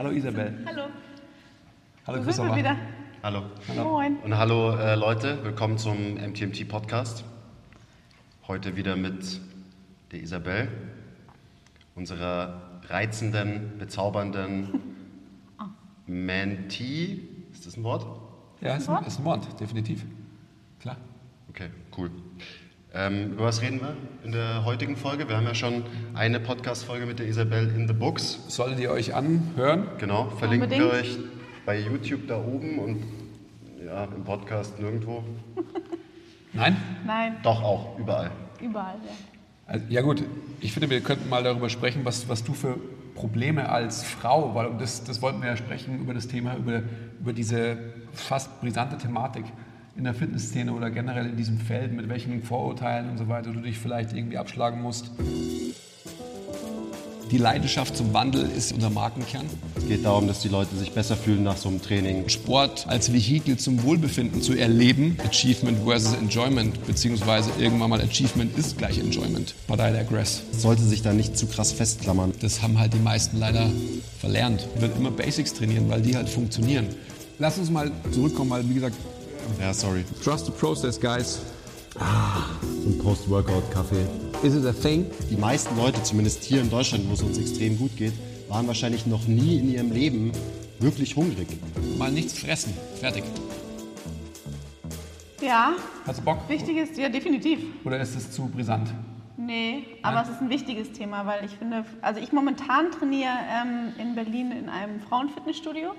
Hallo Isabel. Hallo. Hallo Christopher. wieder? Hallo. Moin. Und hallo äh, Leute, willkommen zum MTMT Podcast. Heute wieder mit der Isabel, unserer reizenden, bezaubernden Mentee. Ist das ein Wort? Ja, ist ein, ist ein Wort, definitiv. Klar. Okay, cool. Ähm, über was reden wir in der heutigen Folge? Wir haben ja schon eine Podcast-Folge mit der Isabel in the Books. Solltet ihr euch anhören? Genau, verlinken Unbedingt. wir euch bei YouTube da oben und ja, im Podcast nirgendwo. Nein? Nein, Doch auch, überall. überall, ja. Also, ja gut, ich finde, wir könnten mal darüber sprechen, was, was du für Probleme als Frau, weil um das, das wollten wir ja sprechen, über das Thema, über, über diese fast brisante Thematik in der Fitnessszene oder generell in diesem Feld, mit welchen Vorurteilen und so weiter du dich vielleicht irgendwie abschlagen musst. Die Leidenschaft zum Wandel ist unser Markenkern. Es geht darum, dass die Leute sich besser fühlen nach so einem Training. Sport als Vehikel zum Wohlbefinden zu erleben. Achievement versus Enjoyment, beziehungsweise irgendwann mal Achievement ist gleich Enjoyment. But I digress. Es sollte sich da nicht zu krass festklammern. Das haben halt die meisten leider verlernt. Ich will immer Basics trainieren, weil die halt funktionieren. Lass uns mal zurückkommen, weil wie gesagt, Ja, sorry. trust the process, guys. So ein Post-Workout-Kaffee. Is it a thing? Die meisten Leute, zumindest hier in Deutschland, wo es uns extrem gut geht, waren wahrscheinlich noch nie in ihrem Leben wirklich hungrig. Mal nichts fressen. Fertig. Ja, Hast du Bock? wichtig ist, ja, definitiv. Oder ist es zu brisant? Nee, aber Nein? es ist ein wichtiges Thema, weil ich finde, also ich momentan trainiere ähm, in Berlin in einem Frauenfitnessstudio,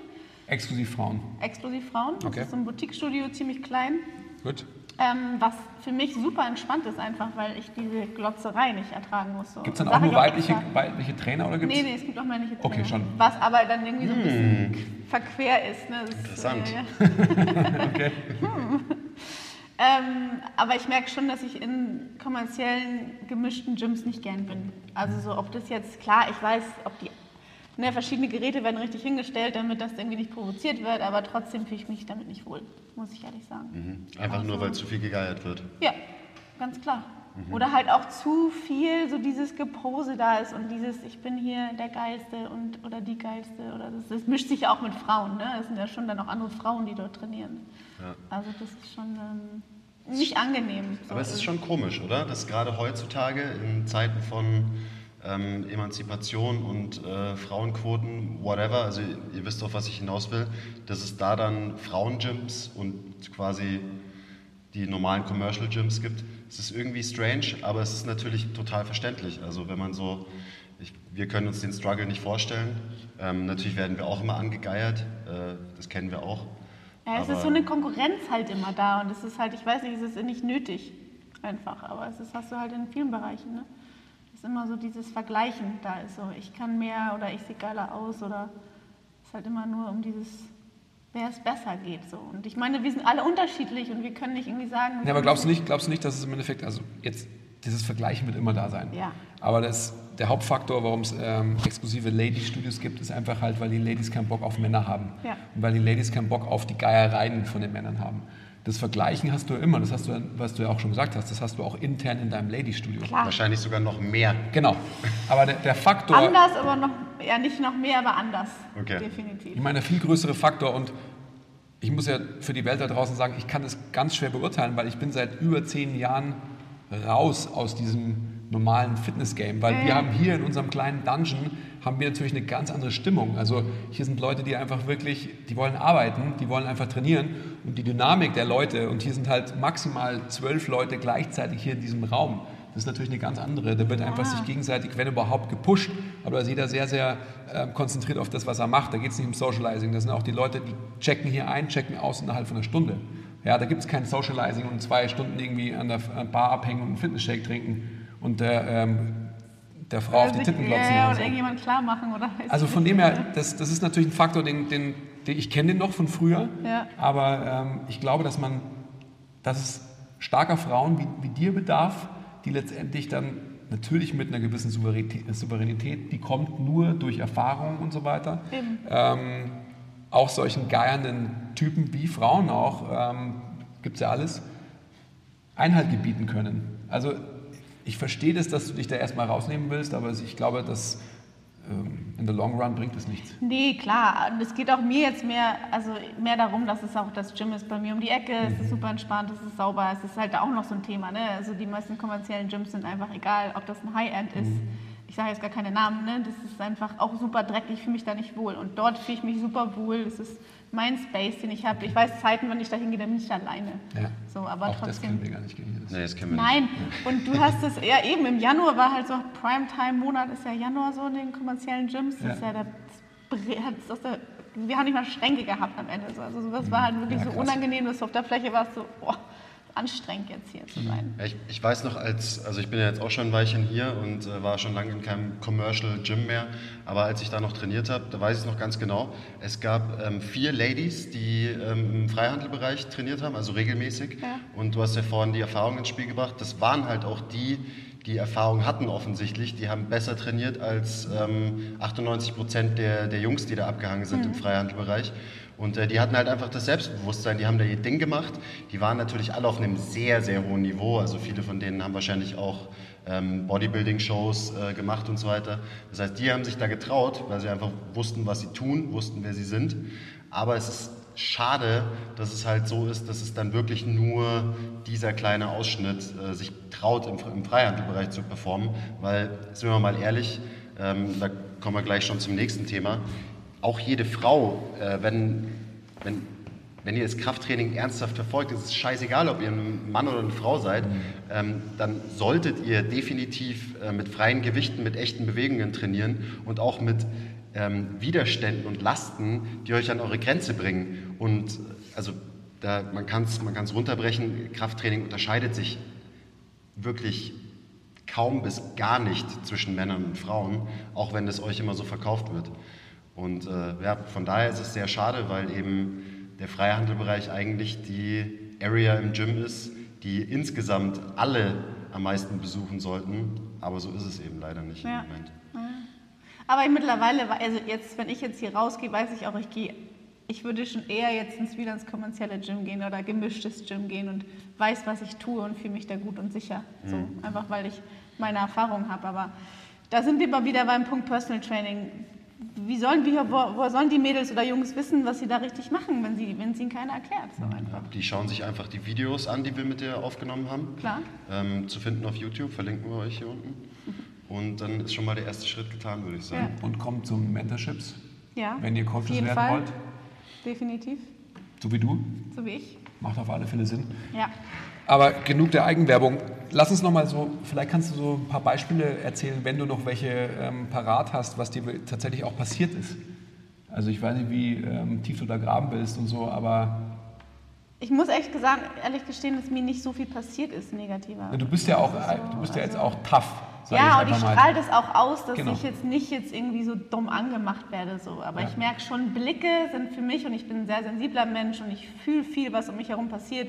Exklusiv Frauen. exklusiv Frauen. Das Okay. ist so ein Boutique-Studio, ziemlich klein. Gut. Ähm, was für mich super entspannt ist, einfach weil ich diese Glotzerei nicht ertragen muss. So. Gibt es dann auch nur weibliche, extra. weibliche Trainer oder gibt's? Nee, nee, es gibt auch männliche Trainer. Okay, schon. Was aber dann irgendwie so ein bisschen verquer ist. Ne? Das Interessant. Ist, äh. Okay. Ähm, aber ich merke schon, dass ich in kommerziellen gemischten Gyms nicht gern bin. Also so, ob das jetzt, klar, ich weiß, ob die ne, verschiedene Geräte werden richtig hingestellt, damit das irgendwie nicht provoziert wird, aber trotzdem fühle ich mich damit nicht wohl, muss ich ehrlich sagen. Einfach nur, weil zu viel gegeiert wird. Ja, ganz klar. Oder halt auch zu viel so dieses Gepose da ist und dieses, ich bin hier der Geilste und oder die Geilste. Oder das, das mischt sich ja auch mit Frauen, ne? Es sind ja schon dann auch andere Frauen, die dort trainieren. Also das ist schon ähm, nicht angenehm. So. Aber es ist schon komisch, oder? Dass gerade heutzutage in Zeiten von ähm, Emanzipation und äh, Frauenquoten, whatever, also ihr wisst doch, was ich hinaus will, dass es da dann Frauengyms und quasi die normalen Commercial Gyms gibt. Es ist irgendwie strange, aber es ist natürlich total verständlich. Also wenn man so, ich, wir können uns den Struggle nicht vorstellen. Ähm, natürlich werden wir auch immer angegeiert, äh, das kennen wir auch. Ja, es Aber- ist so eine Konkurrenz halt immer da und es ist halt, ich weiß nicht, es ist nicht nötig einfach, aber es ist, hast du halt in vielen Bereichen, ne? Ist immer so dieses Vergleichen da ist so, ich kann mehr oder ich sehe geiler aus oder es ist halt immer nur um dieses, wer es besser geht so. Und ich meine, wir sind alle unterschiedlich und wir können nicht irgendwie sagen... Ja, aber glaubst du nicht, glaubst du nicht, dass es im Endeffekt, also jetzt dieses Vergleichen wird immer da sein. Ja. Aber das, der Hauptfaktor, warum es ähm, exklusive Lady-Studios gibt, ist einfach halt, weil die Ladies keinen Bock auf Männer haben. Ja. Und weil die Ladies keinen Bock auf die Geiereien von den Männern haben. Das Vergleichen hast du immer, das hast du, was du ja auch schon gesagt hast, das hast du auch intern in deinem Lady-Studio. Klar, Wahrscheinlich sogar noch mehr. Genau. Aber der, der Faktor. anders, aber noch, ja nicht noch mehr, aber anders. Okay. Definitiv. Ich meine, der viel größere Faktor und ich muss ja für die Welt da draußen sagen, ich kann das ganz schwer beurteilen, weil ich bin seit über zehn Jahren raus aus diesem normalen Fitness-Game, weil wir haben hier in unserem kleinen Dungeon haben wir natürlich eine ganz andere Stimmung. Also hier sind Leute, die einfach wirklich, die wollen arbeiten, die wollen einfach trainieren und die Dynamik der Leute und hier sind halt maximal zwölf Leute gleichzeitig hier in diesem Raum. Das ist natürlich eine ganz andere. Da wird einfach sich gegenseitig, wenn überhaupt, gepusht. Aber da ist jeder sehr, sehr äh, konzentriert auf das, was er macht. Da geht es nicht um Socializing. Das sind auch die Leute, die checken hier ein, checken aus innerhalb von einer Stunde. Ja, da gibt es kein Socializing und zwei Stunden irgendwie an der Bar abhängen und einen Fitnessshake trinken und der, ähm, der Frau auf die Titten glotzen. ja, ja, oder so. irgendjemand klar machen, oder? Also von dem her, das, das ist natürlich ein Faktor, den, den, den ich kenne den noch von früher, Ja. aber ähm, ich glaube, dass man, dass es starker Frauen wie, wie dir bedarf, die letztendlich dann natürlich mit einer gewissen Souveränität, Souveränität die kommt nur durch Erfahrung und so weiter, ähm, auch solchen geiernden Typen wie Frauen auch, ähm, gibt es ja alles, Einhalt gebieten können. Also ich verstehe das, dass du dich da erstmal rausnehmen willst, aber ich glaube, dass ähm, in the long run bringt es nichts. Nee, klar. Und es geht auch mir jetzt mehr, also mehr darum, dass es auch das Gym ist bei mir um die Ecke. Es ist super entspannt, es ist sauber. Es ist halt auch noch so ein Thema. Ne? Also die meisten kommerziellen Gyms sind einfach egal, ob das ein High-End ist. Ich sage jetzt gar keine Namen. Ne? Das ist einfach auch super dreckig. Ich fühle mich da nicht wohl. Und dort fühle ich mich super wohl. Das ist mein Space, den ich habe. Ich weiß Zeiten, wenn ich da hingehe, dann bin ich alleine. Ja. So, aber Auch das trotzdem. können wir gar nicht gehen. Nee, das kennen wir Nein, und du hast es, ja eben, im Januar war halt so, Primetime-Monat ist ja Januar so in den kommerziellen Gyms. Das ist Ja. ja das, der, wir haben nicht mal Schränke gehabt am Ende. So. Also das war halt wirklich Ja, so unangenehm, dass du auf der Fläche warst, so, boah, anstrengend jetzt hier zu sein. Ja, ich, ich weiß noch, als, also ich bin ja jetzt auch schon ein Weilchen hier und äh, war schon lange in keinem Commercial Gym mehr, aber als ich da noch trainiert habe, da weiß ich es noch ganz genau, es gab ähm, vier Ladies, die ähm, im Freihandelbereich trainiert haben, also regelmäßig Ja. und du hast ja vorhin die Erfahrung ins Spiel gebracht, das waren halt auch die, die Erfahrung hatten offensichtlich, die haben besser trainiert als ähm, 98 Prozent der, der Jungs, die da abgehangen sind im Freihandelbereich. Und äh, die hatten halt einfach das Selbstbewusstsein, die haben da ihr Ding gemacht. Die waren natürlich alle auf einem sehr, sehr hohen Niveau. Also viele von denen haben wahrscheinlich auch ähm, Bodybuilding-Shows äh, gemacht und so weiter. Das heißt, die haben sich da getraut, weil sie einfach wussten, was sie tun, wussten, wer sie sind. Aber es ist schade, dass es halt so ist, dass es dann wirklich nur dieser kleine Ausschnitt äh, sich traut, im, im Freihandelbereich zu performen. Weil, sind wir mal ehrlich, ähm, da kommen wir gleich schon zum nächsten Thema. Auch jede Frau, äh, wenn, wenn, wenn ihr das Krafttraining ernsthaft verfolgt, ist es scheißegal, ob ihr ein Mann oder eine Frau seid, ähm, dann solltet ihr definitiv äh, mit freien Gewichten, mit echten Bewegungen trainieren und auch mit ähm, Widerständen und Lasten, die euch an eure Grenze bringen. Und äh, also da, man kann es man kann's runterbrechen, Krafttraining unterscheidet sich wirklich kaum bis gar nicht zwischen Männern und Frauen, auch wenn es euch immer so verkauft wird. Und äh, ja, von daher ist es sehr schade, weil eben der Freihandelbereich eigentlich die Area im Gym ist, die insgesamt alle am meisten besuchen sollten. Aber so ist es eben leider nicht Ja. im Moment. Aber mittlerweile, also jetzt, wenn ich jetzt hier rausgehe, weiß ich auch, ich gehe, ich würde schon eher jetzt ins wieder ins kommerzielle Gym gehen oder gemischtes Gym gehen und weiß, was ich tue und fühle mich da gut und sicher. So, einfach weil ich meine Erfahrung habe. Aber da sind wir mal wieder beim Punkt Personal Training. Wie sollen wir, wo, wo sollen die Mädels oder Jungs wissen, was sie da richtig machen, wenn, sie, wenn es ihnen keiner erklärt? So einfach. Die schauen sich einfach die Videos an, die wir mit dir aufgenommen haben. Klar. Ähm, zu finden auf YouTube, verlinken wir euch hier unten. Und dann ist schon mal der erste Schritt getan, würde ich sagen. Und kommt zum Mentorships, Ja, wenn ihr Coaches werden Fall. wollt, Definitiv, so wie du. so wie ich. Macht auf alle Fälle Sinn. Ja. Aber genug der Eigenwerbung. Lass uns noch mal so, vielleicht kannst du so ein paar Beispiele erzählen, wenn du noch welche ähm, parat hast, was dir tatsächlich auch passiert ist. Also ich weiß nicht, wie ähm, tief du da graben willst und so, aber Ich muss echt gesagt, ehrlich gestehen, dass mir nicht so viel passiert ist, negativer. du bist ja auch, so, du bist ja jetzt also- auch tough. sag Ja, und ich strahle das auch aus, dass Genau. ich jetzt nicht jetzt irgendwie so dumm angemacht werde. So. Aber Ja. ich merke schon, Blicke sind für mich und ich bin ein sehr sensibler Mensch und ich fühle viel, was um mich herum passiert.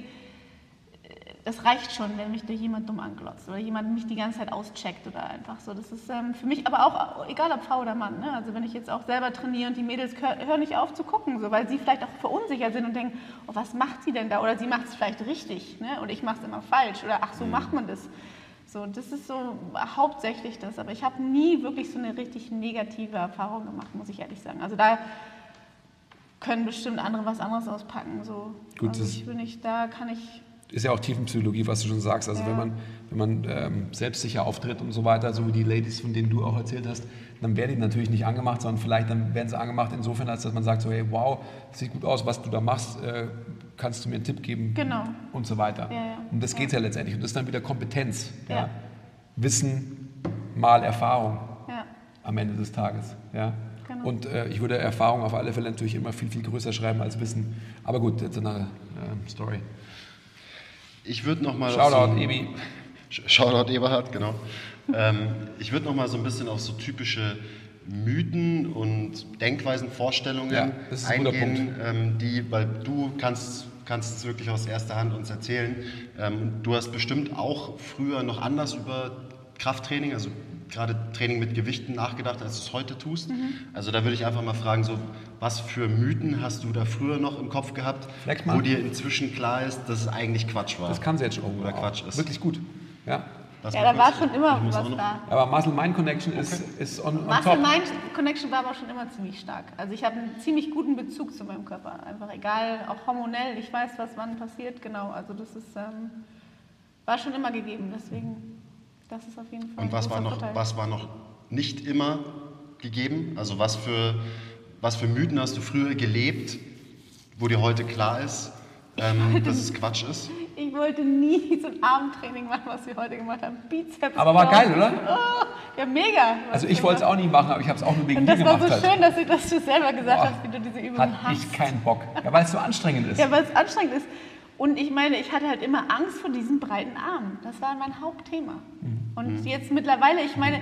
Das reicht schon, wenn mich da jemand dumm anglotzt oder jemand mich die ganze Zeit auscheckt oder einfach so. Das ist ähm, für mich aber auch, egal ob Frau oder Mann. Ne? Also wenn ich jetzt auch selber trainiere und die Mädels hör- hören nicht auf zu gucken, so, weil sie vielleicht auch verunsichert sind und denken, oh, was macht sie denn da? Oder sie macht es vielleicht richtig ne? und ich mache es immer falsch oder ach, so macht man das. So, das ist so hauptsächlich das. Aber ich habe nie wirklich so eine richtig negative Erfahrung gemacht, muss ich ehrlich sagen. Also da können bestimmt andere was anderes auspacken. So. Gut, also ich bin nicht, da kann ich ist ja auch Tiefenpsychologie, was du schon sagst. Also wenn man, wenn man ähm, selbstsicher auftritt und so weiter, so wie die Ladies, von denen du auch erzählt hast, dann werden die natürlich nicht angemacht, sondern vielleicht dann werden sie angemacht insofern, als dass man sagt so, hey, wow, sieht gut aus, was du da machst, äh, kannst du mir einen Tipp geben Genau. und so weiter. Ja, ja. Und das geht ja. letztendlich. Und das ist dann wieder Kompetenz. Ja. Wissen mal Erfahrung am Ende des Tages. Ja. Genau. Und äh, ich würde Erfahrung auf alle Fälle natürlich immer viel, viel größer schreiben als Wissen. Aber gut, jetzt eine äh, Story. Ich würde noch mal auf Shoutout, so Ebi. Sh- Shoutout Eberhard, genau. ähm, ich würde noch mal so ein bisschen auf so typische Mythen und Denkweisen, Vorstellungen Ja, das ist ein eingehen, ähm, die, weil du kannst kannst es wirklich aus erster Hand uns erzählen. Ähm, du hast bestimmt auch früher noch anders über Krafttraining, also gerade Training mit Gewichten nachgedacht, als du es heute tust. Also da würde ich einfach mal fragen, so was für Mythen hast du da früher noch im Kopf gehabt, wo dir inzwischen klar ist, dass es eigentlich Quatsch war? Das kann sie jetzt schon. Oder Quatsch ist. Wirklich gut. Ja. Lass Ja, da war schon immer was da. Aber Muscle-Mind-Connection ist, ist on, on Muscle top. Mind Connection war aber schon immer ziemlich stark. Also ich habe einen ziemlich guten Bezug zu meinem Körper. Einfach egal, auch hormonell. Ich weiß, was wann passiert. Genau. Also das ist ähm, war schon immer gegeben. Deswegen, das ist auf jeden Fall. Und was war, noch, Vorteil. was war noch nicht immer gegeben? Also was für, was für Mythen hast du früher gelebt, wo dir heute klar ist, ähm, dass es Quatsch ist? Ich wollte nie so ein Armtraining machen, was wir heute gemacht haben. Bizeps. Aber war geil, oder? Oh, ja, mega. Also ich wollte es auch nie machen, aber ich habe es auch nur wegen Und dir das war gemacht. so halt. schön, dass du, dass du selber gesagt Boah, hast, wie du diese Übung Hat hast. ich keinen Bock. Ja, weil es so anstrengend ist. Ja, weil es anstrengend ist. Und ich meine, ich hatte halt immer Angst vor diesen breiten Armen. Das war mein Hauptthema. Mhm. Und jetzt mittlerweile, ich meine,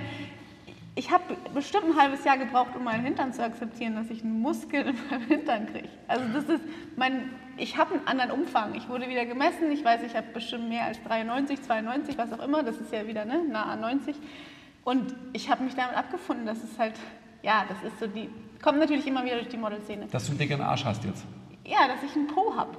ich habe bestimmt ein halbes Jahr gebraucht, um meinen Hintern zu akzeptieren, dass ich einen Muskel in meinem Hintern kriege. Also das ist mein, ich habe einen anderen Umfang. Ich wurde wieder gemessen. Ich weiß, ich habe bestimmt mehr als 93, 92, was auch immer. Das ist ja wieder ne, nah an 90. Und ich habe mich damit abgefunden, dass es halt, ja, das ist so die, kommt natürlich immer wieder durch die Modelszene. Dass du einen dicken Arsch hast jetzt. Ja, dass ich einen Po habe.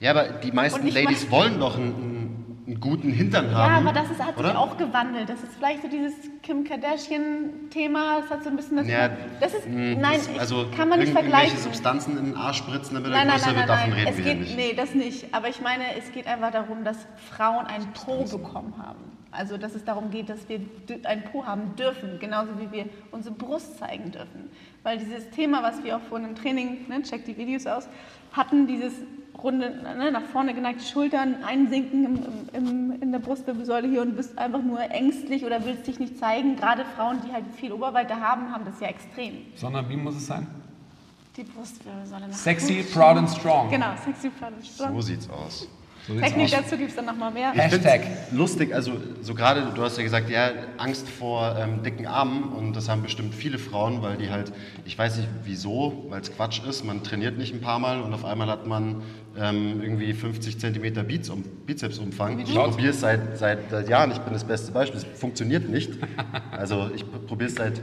Ja, aber die meisten Ladies weiß- wollen doch einen, einen, guten Hintern Ja, haben. aber das ist, hat sich oder? auch gewandelt. Das ist vielleicht so dieses Kim Kardashian-Thema. Das hat so ein bisschen das. Ja, das ist, mh, nein, das- also kann man nicht vergleichen. Irgendwelche Substanzen in den Arsch spritzen, damit Nein, er größer wird, davon reden Es wir geht, hier nicht. Nee, das nicht. Aber ich meine, es geht einfach darum, dass Frauen ein Po bekommen haben. Also, dass es darum geht, dass wir ein Po haben dürfen, genauso wie wir unsere Brust zeigen dürfen. Weil dieses Thema, was wir auch vorhin im Training, ne, check die Videos aus, hatten, dieses runde, ne, nach vorne geneigte Schultern, einsinken im, im, im, in der Brustwirbelsäule hier und bist einfach nur ängstlich oder willst dich nicht zeigen. Gerade Frauen, die halt viel Oberweite haben, haben das ja extrem. Sondern wie muss es sein? Die Brustwirbelsäule nach Sexy, proud and strong. Genau, sexy, proud and strong. So sieht's aus. So Technik aus. dazu gibt es dann nochmal mehr. Ich Hashtag. lustig, also so gerade, du hast ja gesagt, ja, Angst vor ähm, dicken Armen und das haben bestimmt viele Frauen, weil die halt, ich weiß nicht wieso, weil es Quatsch ist, man trainiert nicht ein paar Mal und auf einmal hat man ähm, irgendwie 50 Zentimeter Bizeps- Bizepsumfang. Ich probiere es seit, seit, seit Jahren, ich bin das beste Beispiel, es funktioniert nicht. Also ich probiere es seit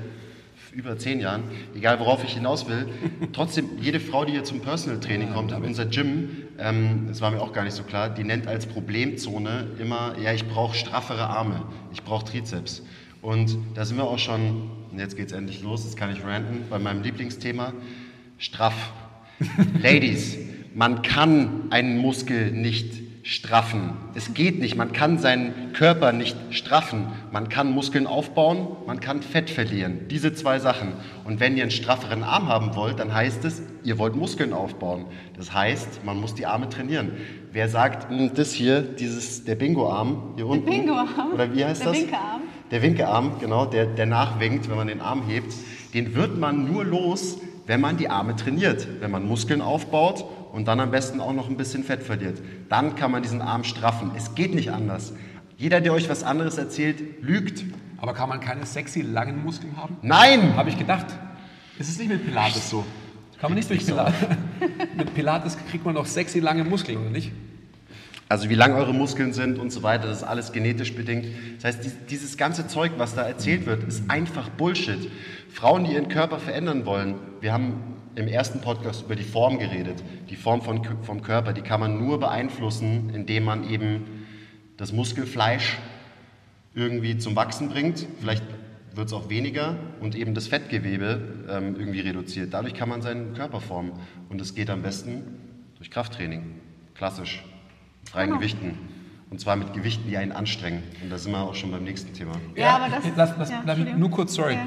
über zehn Jahren, egal worauf ich hinaus will. Trotzdem, jede Frau, die hier zum Personal Training kommt, in unser Gym, ähm, das war mir auch gar nicht so klar, die nennt als Problemzone immer, ja, ich brauche straffere Arme, ich brauche Trizeps. Und da sind wir auch schon, und jetzt geht's endlich los, jetzt kann ich ranten, bei meinem Lieblingsthema, straff. Ladies, man kann einen Muskel nicht straffen. Es geht nicht. Man kann seinen Körper nicht straffen. Man kann Muskeln aufbauen, man kann Fett verlieren. Diese zwei Sachen. Und wenn ihr einen strafferen Arm haben wollt, dann heißt es, ihr wollt Muskeln aufbauen. Das heißt, man muss die Arme trainieren. Wer sagt, "Hm, das hier, dieses, der Bingo-Arm hier unten. Bingo-Arm? Oder wie heißt Der das? Winkearm? Der Winkearm, genau, der, der nachwinkt, wenn man den Arm hebt. Den wird man nur los, wenn man die Arme trainiert. Wenn man Muskeln aufbaut und dann am besten auch noch ein bisschen Fett verliert. Dann kann man diesen Arm straffen. Es geht nicht anders. Jeder, der euch was anderes erzählt, lügt. Aber kann man keine sexy langen Muskeln haben? Nein! Habe ich gedacht. Ist es nicht mit Pilates so? Kann man nicht durch Pilates. mit Pilates kriegt man doch sexy lange Muskeln, oder nicht? Also wie lang eure Muskeln sind und so weiter, das ist alles genetisch bedingt. Das heißt, dies- dieses ganze Zeug, was da erzählt wird, ist einfach Bullshit. Frauen, die ihren Körper verändern wollen, wir haben im ersten Podcast über die Form geredet. Die Form von, vom Körper, die kann man nur beeinflussen, indem man eben das Muskelfleisch irgendwie zum Wachsen bringt. Vielleicht wird es auch weniger und eben das Fettgewebe ähm, irgendwie reduziert. Dadurch kann man seinen Körper formen. Und das geht am besten durch Krafttraining. Klassisch. Mit freien Genau. Gewichten. Und zwar mit Gewichten, die einen anstrengen. Und da sind wir auch schon beim nächsten Thema. Ja, aber das- Lass, lass, ja, nur kurz, sorry. Ja.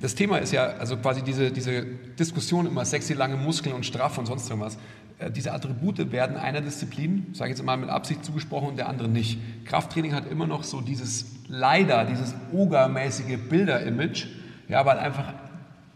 Das Thema ist ja, also quasi diese, diese Diskussion immer sexy lange Muskeln und straff und sonst irgendwas. Äh, Diese Attribute werden einer Disziplin, sage ich jetzt mal mit Absicht zugesprochen, und der anderen nicht. Krafttraining hat immer noch so dieses, leider, dieses ogermäßige Bilder-Image, ja, weil einfach,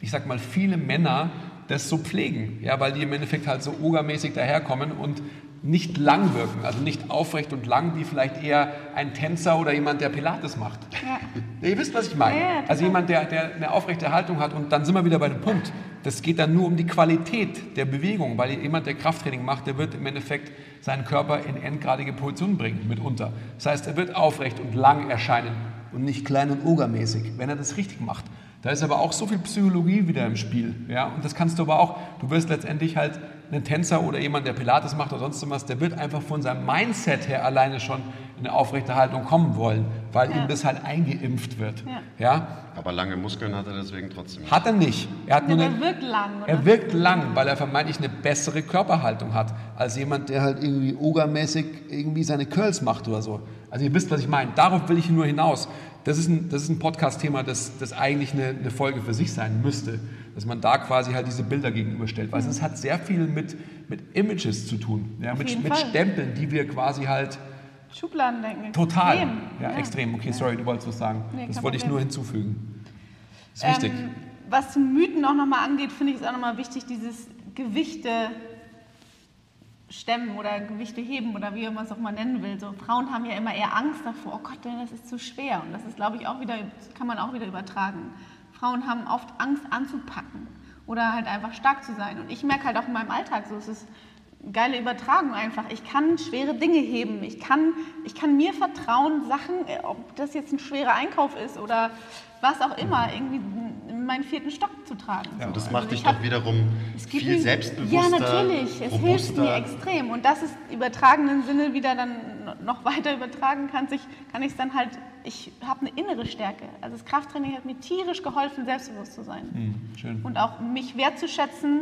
ich sag mal, viele Männer das so pflegen, ja, weil die im Endeffekt halt so ogermäßig daherkommen und nicht lang wirken, also nicht aufrecht und lang, wie vielleicht eher ein Tänzer oder jemand, der Pilates macht. Ja. Ihr wisst, was ich meine. Ja, also jemand, der, der eine aufrechte Haltung hat und dann sind wir wieder bei dem Punkt. Das geht dann nur um die Qualität der Bewegung, weil jemand, der Krafttraining macht, der wird im Endeffekt seinen Körper in endgradige Position bringen, mitunter. Das heißt, er wird aufrecht und lang erscheinen und nicht klein und ogermäßig, wenn er das richtig macht. Da ist aber auch so viel Psychologie wieder im Spiel. Ja? Und das kannst du aber auch, du wirst letztendlich halt einen Tänzer oder jemand, der Pilates macht oder sonst was, der wird einfach von seinem Mindset her alleine schon in eine aufrechte Haltung kommen wollen, weil Ja. ihm das halt eingeimpft wird. Ja. Ja? Aber lange Muskeln hat er deswegen trotzdem. Hat er nicht. Er hat Ja, nur eine, er wirkt lang, oder? er wirkt lang, weil er vermeintlich eine bessere Körperhaltung hat, als jemand, der halt irgendwie ogermäßig irgendwie seine Curls macht oder so. Also ihr wisst, was ich meine. Darauf will ich nur hinaus. Das ist ein, das ist ein Podcast-Thema, das, das eigentlich eine, eine Folge für sich sein müsste. Dass man da quasi halt diese Bilder gegenüberstellt. Weil es hat sehr viel mit, mit Images zu tun. Ja, mit, mit. Stempeln, die wir quasi halt Schubladendenken. total. Extrem. Ja, extrem. Okay, sorry, du wolltest was sagen. Nee, das wollte ich nur hinzufügen. ist wichtig. Ähm, was zum Mythen auch nochmal angeht, finde ich es auch nochmal wichtig, dieses Gewichte stemmen oder Gewichte heben oder wie man es auch mal nennen will. So, Frauen haben ja immer eher Angst davor, oh Gott, das ist zu schwer. Und das ist, glaube ich, auch wieder, kann man auch wieder übertragen. Frauen haben oft Angst anzupacken oder halt einfach stark zu sein. Und ich merke halt auch in meinem Alltag so, es ist eine geile Übertragung einfach. Ich kann schwere Dinge heben. Ich kann, ich kann mir vertrauen, Sachen, ob das jetzt ein schwerer Einkauf ist oder was auch immer, irgendwie in meinen vierten Stock zu tragen. Ja, So. Das Also macht dich ich hab- doch wiederum es gibt viel mir- selbstbewusster. Ja, natürlich. Es hilft mir robuster. extrem. Und das ist im übertragenen Sinne wieder dann noch weiter übertragen kann sich, kann ich es dann halt, ich habe eine innere Stärke. Also das Krafttraining hat mir tierisch geholfen, selbstbewusst zu sein. Hm, schön. Und auch mich wertzuschätzen,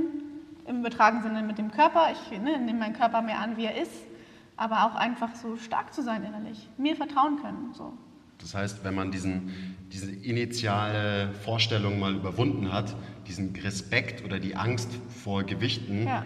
im übertragenen Sinne mit dem Körper. Ich ne, nehme meinen Körper mehr an, wie er ist. Aber auch einfach so stark zu sein innerlich. Mir vertrauen können. So. Das heißt, wenn man diesen, diese initiale Vorstellung mal überwunden hat, diesen Respekt oder die Angst vor Gewichten, Ja.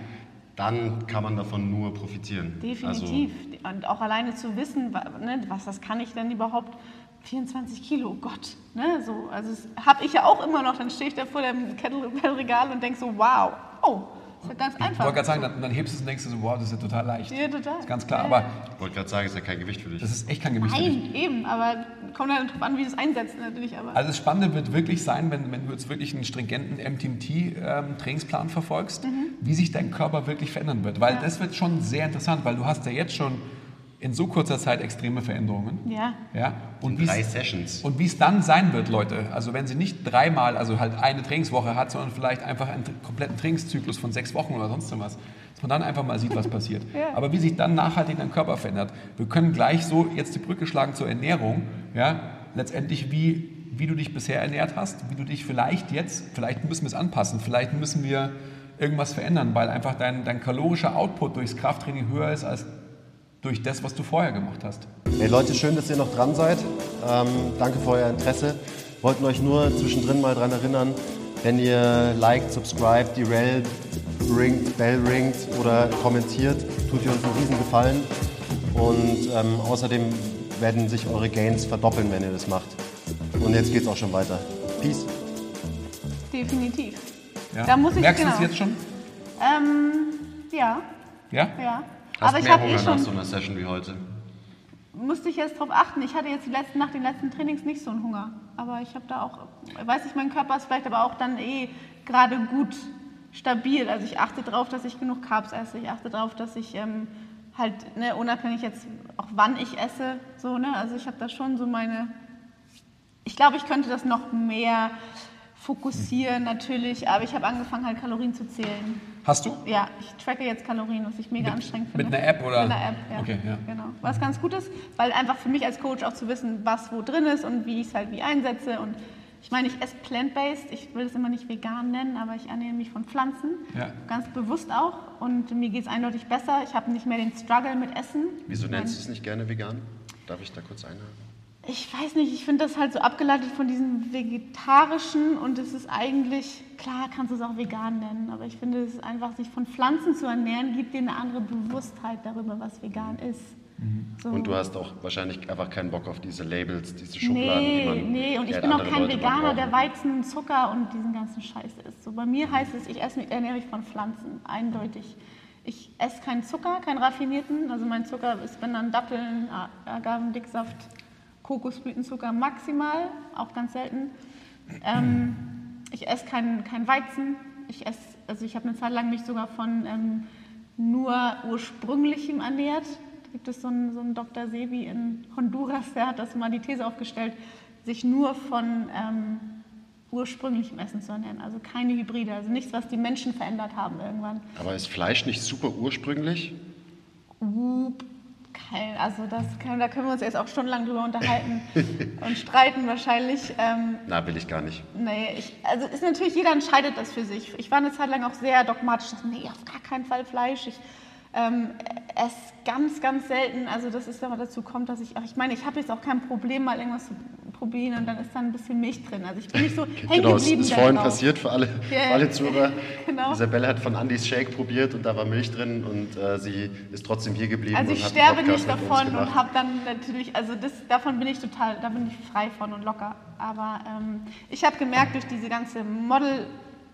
dann kann man davon nur profitieren. Definitiv. und auch alleine zu wissen, ne, was das kann ich denn überhaupt? 24 Kilo, oh Gott. Ne, so, also das habe ich ja auch immer noch. Dann stehe ich da vor dem Kettlebell-Regal und denke so, wow, oh, ist ja ganz Ich einfach. wollte gerade sagen, dann, dann hebst du es und denkst du so, wow, das ist ja total leicht. Ja, total. Das ist ganz klar. Ja, Aber ja. Also, ich wollte gerade sagen, ist ja kein Gewicht für dich. das ist echt kein Gewicht für dich. Nein, eben, aber kommt halt drauf an, wie du es einsetzt natürlich. Aber Also das Spannende wird wirklich sein, wenn, wenn du jetzt wirklich einen stringenten MTMT-Trainingsplan ähm, verfolgst, wie sich dein Körper wirklich verändern wird. Weil Ja. das wird schon sehr interessant, weil du hast ja jetzt schon in so kurzer Zeit extreme Veränderungen. ja, Ja? Und In drei Sessions. Und wie es dann sein wird, Leute, also wenn sie nicht dreimal, also halt eine Trainingswoche hat, sondern vielleicht einfach einen kompletten Trainingszyklus von sechs Wochen oder sonst was, dass man dann einfach mal sieht, was passiert. Ja. Aber wie sich dann nachhaltig dein Körper verändert. Wir können gleich so jetzt die Brücke schlagen zur Ernährung, ja, letztendlich wie, wie du dich bisher ernährt hast, wie du dich vielleicht jetzt, vielleicht müssen wir es anpassen, vielleicht müssen wir irgendwas verändern, weil einfach dein, dein kalorischer Output durchs Krafttraining höher ist als durch das, was du vorher gemacht hast. Hey Leute, schön, dass ihr noch dran seid. Ähm, danke für euer Interesse. Wollten euch nur zwischendrin mal daran erinnern, wenn ihr liked, subscribt, die Rel ringt, Bell ringt oder kommentiert, tut ihr uns einen riesen Gefallen. Und ähm, außerdem werden sich eure Gains verdoppeln, wenn ihr das macht. Und jetzt geht's auch schon weiter. Peace. definitiv. Ja? Da muss ich- Merkst du es genau. jetzt schon? Ähm, ja, Ja? ja. Hast aber ich mehr habe Hunger eh nach so einer Session wie heute. musste ich jetzt drauf achten. Ich hatte jetzt die letzten, nach den letzten Trainings nicht so einen Hunger. Aber ich habe da auch, weiß ich, mein Körper ist vielleicht aber auch dann eh gerade gut stabil. Also ich achte darauf, dass ich genug Carbs esse. Ich achte darauf, dass ich ähm, halt, ne, unabhängig jetzt auch wann ich esse, so, ne, also ich habe da schon so meine, ich glaube, ich könnte das noch mehr fokussieren natürlich, aber ich habe angefangen halt Kalorien zu zählen. Hast du? Ja, ich tracke jetzt Kalorien, was ich mega Mit- anstrengend mit finde. einer App oder? Mit einer App, ja. Okay, ja. Genau. Was ganz gut ist, weil einfach für mich als Coach auch zu wissen, was wo drin ist und wie ich es halt wie einsetze. Und ich meine, ich esse plant-based, ich will es immer nicht vegan nennen, aber ich ernähre mich von Pflanzen. Ja. Ganz bewusst auch. Und mir geht es eindeutig besser. Ich habe nicht mehr den Struggle mit Essen. Wieso nennst du es nicht gerne vegan? Darf ich da kurz einhaken? Ich weiß nicht, ich finde das halt so abgeleitet von diesem Vegetarischen und es ist eigentlich, klar kannst du es auch vegan nennen, aber ich finde es einfach, sich von Pflanzen zu ernähren, gibt dir eine andere Bewusstheit darüber, was vegan ist. So. Und du hast auch wahrscheinlich einfach keinen Bock auf diese Labels, diese Schubladen, die Nee, man nee, und ich die bin auch kein Leute Veganer, der. Weizen Zucker und diesen ganzen Scheiß isst. So, bei mir heißt es, ich esse mich, ernähre mich von Pflanzen, eindeutig. Ich esse keinen Zucker, keinen raffinierten. Also mein Zucker ist, wenn dann Datteln, Agavendicksaft, Kokosblütenzucker maximal, auch ganz selten. Ähm, ich esse keinen kein Weizen. Ich esse, also ich habe eine Zeit lang mich sogar von ähm, nur ursprünglichem ernährt. Gibt es so einen, so einen Dr. Sebi in Honduras, der hat das mal die These aufgestellt, sich nur von ähm, ursprünglichem Essen zu ernähren. Also keine Hybride, also nichts, was die Menschen verändert haben irgendwann. Aber ist Fleisch nicht super ursprünglich? Kein, also das kann, da können wir uns jetzt auch stundenlang drüber unterhalten und streiten wahrscheinlich. Ähm, Na, will ich gar nicht. nee, ich, also ist natürlich, jeder entscheidet das für sich. Ich war eine Zeit lang auch sehr dogmatisch, dass, nee, auf gar keinen Fall Fleisch. Ich ähm, esse ganz, ganz selten, also das ist, wenn man dazu kommt, dass ich, ach, ich meine, ich habe jetzt auch kein Problem, mal irgendwas zu probieren und dann ist da ein bisschen Milch drin. Also ich bin nicht so hängen Genau, es geblieben ist vorhin passiert für alle, für alle Zuhörer. genau. Isabelle hat von Andys Shake probiert und da war Milch drin und äh, sie ist trotzdem hier geblieben. Also ich sterbe nicht davon und habe dann natürlich, also das, davon bin ich total, da bin ich frei von und locker. Aber ähm, ich habe gemerkt durch diese ganze Model,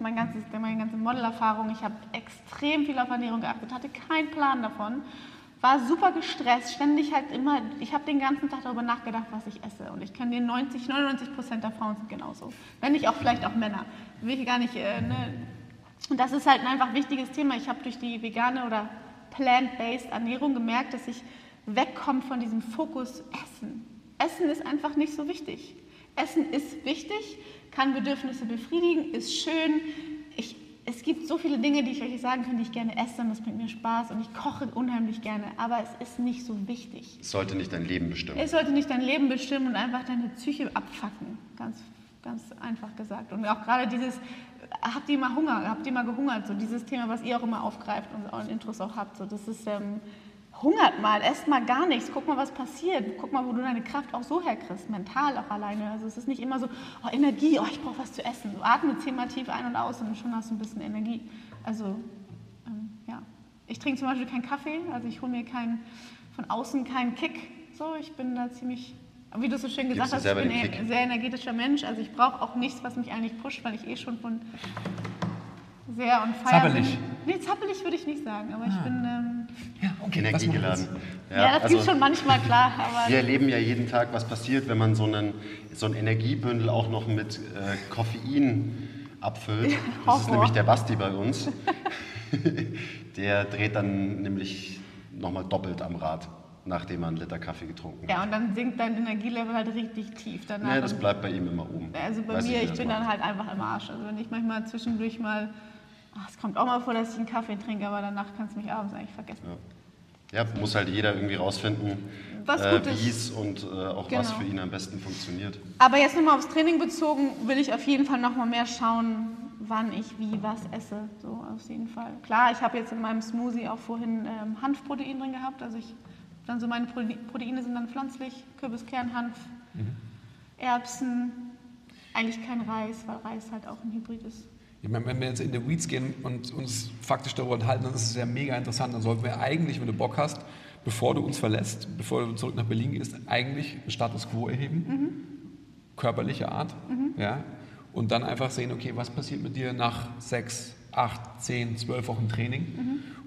mein ganzes, meine ganze Modelerfahrung, ich habe extrem viel auf Ernährung geachtet, hatte keinen Plan davon, war super gestresst, ständig halt immer, ich habe den ganzen Tag darüber nachgedacht, was ich esse. Und ich kann dir 90, 99 Prozent der Frauen sind genauso. Wenn nicht auch vielleicht auch Männer. Will ich gar nicht, äh, ne, und das ist halt ein einfach wichtiges Thema. Ich habe durch die vegane oder plant-based Ernährung gemerkt, dass ich wegkomme von diesem Fokus Essen. Essen ist einfach nicht so wichtig. Essen ist wichtig, kann Bedürfnisse befriedigen, ist schön. Ich, es gibt so viele Dinge, die ich euch sagen kann, die ich gerne esse und das bringt mir Spaß und ich koche unheimlich gerne, aber es ist nicht so wichtig. Es sollte nicht dein Leben bestimmen. Es sollte nicht dein Leben bestimmen und einfach deine Psyche abfacken. Ganz, ganz einfach gesagt. Und auch gerade dieses, habt ihr mal Hunger, habt ihr mal gehungert? So dieses Thema, was ihr auch immer aufgreift und in Intros auch habt. So, das ist, ähm, hungert mal, esst mal gar nichts, guck mal, was passiert. Guck mal, wo du deine Kraft auch so herkriegst, mental auch alleine. Also es ist nicht immer so, oh, Energie, oh, ich brauche was zu essen. Du atme zehnmal tief ein und aus und schon hast du ein bisschen Energie. Also, ähm, ja. Ich trinke zum Beispiel keinen Kaffee, also ich hole mir keinen, von außen keinen Kick. So, ich bin da ziemlich, wie du so schön gesagt hast, ich bin ein Kick. sehr energetischer Mensch. Also ich brauche auch nichts, was mich eigentlich pusht, weil ich eh schon von sehr on fire Zappelig. Nee, zappelig würde ich nicht sagen, aber ich bin, ähm, Ja, okay. Energiegeladen. jetzt? ja, das also gibt schon manchmal klar, aber wir erleben ja jeden Tag, was passiert, wenn man so, einen, so ein Energiebündel auch noch mit äh, Koffein abfüllt. Das ist nämlich der Basti bei uns. der dreht dann nämlich nochmal doppelt am Rad, nachdem er einen Liter Kaffee getrunken hat. ja, und dann sinkt dein Energielevel halt richtig tief danach. Nee, das Und- bleibt bei ihm immer oben. Also bei Weiß mir, ich das bin macht. dann halt einfach im Arsch. Also wenn ich manchmal zwischendurch mal, ach, es kommt auch mal vor, dass ich einen Kaffee trinke, aber danach kannst du mich abends eigentlich vergessen. Ja, muss halt jeder irgendwie rausfinden, Was äh, wie es und äh, auch was Genau. für ihn am besten funktioniert. Aber jetzt nochmal aufs Training bezogen, will ich auf jeden Fall nochmal mehr schauen, wann ich wie was esse. So auf jeden Fall. Klar, ich habe jetzt in meinem Smoothie auch vorhin ähm, Hanfprotein drin gehabt. Also ich dann so meine Prote- Proteine sind dann pflanzlich, Kürbiskern, Hanf, Erbsen. Eigentlich kein Reis, weil Reis halt auch ein Hybrid ist. Ich meine, wenn wir jetzt in die Weeds gehen und uns faktisch darüber unterhalten, dann ist es ja mega interessant. Dann sollten wir eigentlich, wenn du Bock hast, bevor du uns verlässt, bevor du zurück nach Berlin gehst, eigentlich einen Status quo erheben, körperlicher Art, ja, und dann einfach sehen, okay, was passiert mit dir nach sechs, acht, zehn, zwölf Wochen Training?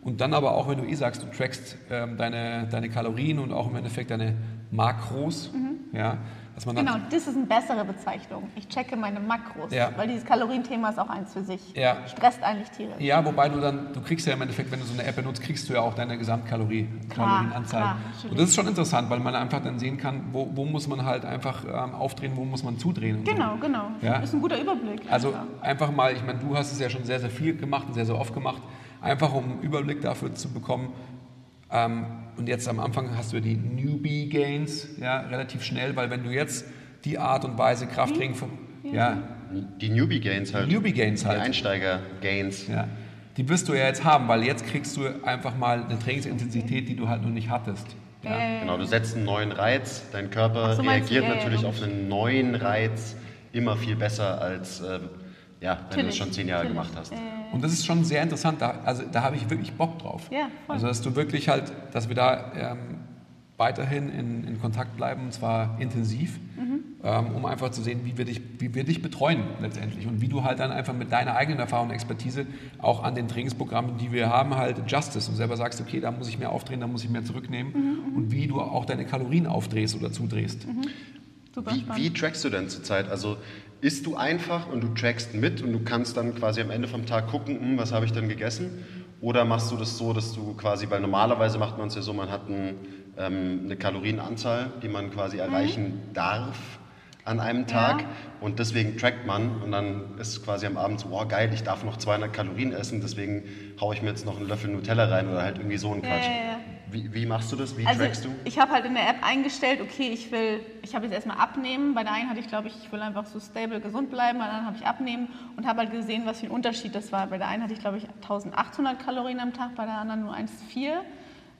Und dann aber auch, wenn du eh sagst, du trackst ähm, deine, deine Kalorien und auch im Endeffekt deine Makros, ja, dass man Genau, das ist eine bessere Bezeichnung. Ich checke meine Makros, Ja. weil dieses Kalorienthema ist auch eins für sich. Ja. Stresst eigentlich Tiere. Ja, wobei du dann, du kriegst ja im Endeffekt, wenn du so eine App benutzt, kriegst du ja auch deine Gesamtkalorien, Klar, Kalorienanzahl. und das ist schon interessant, weil man einfach dann sehen kann, wo, wo muss man halt einfach ähm, aufdrehen, wo muss man zudrehen. Genau, genau. Ja. Ist ein guter Überblick. So. Also einfach. einfach mal, ich meine, du hast es ja schon sehr, sehr viel gemacht und sehr, sehr oft gemacht, einfach um einen Überblick dafür zu bekommen. Ähm, und jetzt am Anfang hast du ja die Newbie Gains, ja, relativ schnell, weil wenn du jetzt die Art und Weise Krafttraining von, ja, Die Newbie Gains halt. Newbie Gains Die halt. Einsteiger Gains. Ja. Die wirst du ja jetzt haben, weil jetzt kriegst du einfach mal eine Trainingsintensität, die du halt noch nicht hattest. Ja. Genau, du setzt einen neuen Reiz, dein Körper so, meinst du, reagiert ja, ja, natürlich logisch. auf einen neuen Reiz immer viel besser als äh, ja, wenn du das Natürlich, schon zehn Jahre natürlich. gemacht hast. Und das ist schon sehr interessant. Da, also da habe ich wirklich Bock drauf. Ja, voll. Also dass du wirklich halt, dass wir da ähm, weiterhin in, in Kontakt bleiben und zwar intensiv, Mhm. ähm, um einfach zu sehen, wie wir, dich, wie wir dich betreuen letztendlich und wie du halt dann einfach mit deiner eigenen Erfahrung und Expertise auch an den Trainingsprogrammen, die wir haben, halt Justice und selber sagst, okay, da muss ich mehr aufdrehen, da muss ich mehr zurücknehmen Mhm, und wie du auch deine Kalorien aufdrehst oder zudrehst. Super Wie, wie trackst du denn zurzeit? Also isst du einfach und du trackst mit und du kannst dann quasi am Ende vom Tag gucken, hm, was habe ich denn gegessen? Oder machst du das so, dass du quasi, weil normalerweise macht man es ja so, man hat ein, ähm, eine Kalorienanzahl, die man quasi erreichen darf. an einem Tag Ja. und deswegen trackt man und dann ist quasi am Abend so, wow geil, ich darf noch 200 Kalorien essen, deswegen haue ich mir jetzt noch einen Löffel Nutella rein oder halt irgendwie so ein Ja, Quatsch. ja, ja. Wie, wie machst du das? Wie Also trackst du? ich habe halt in der App eingestellt, okay, ich will, ich habe jetzt erstmal abnehmen. Bei der einen hatte ich, glaube ich, ich will einfach so stable, gesund bleiben. Bei der anderen habe ich abnehmen und habe halt gesehen, was für ein Unterschied das war. Bei der einen hatte ich, glaube ich, 1800 Kalorien am Tag, bei der anderen nur 1,4.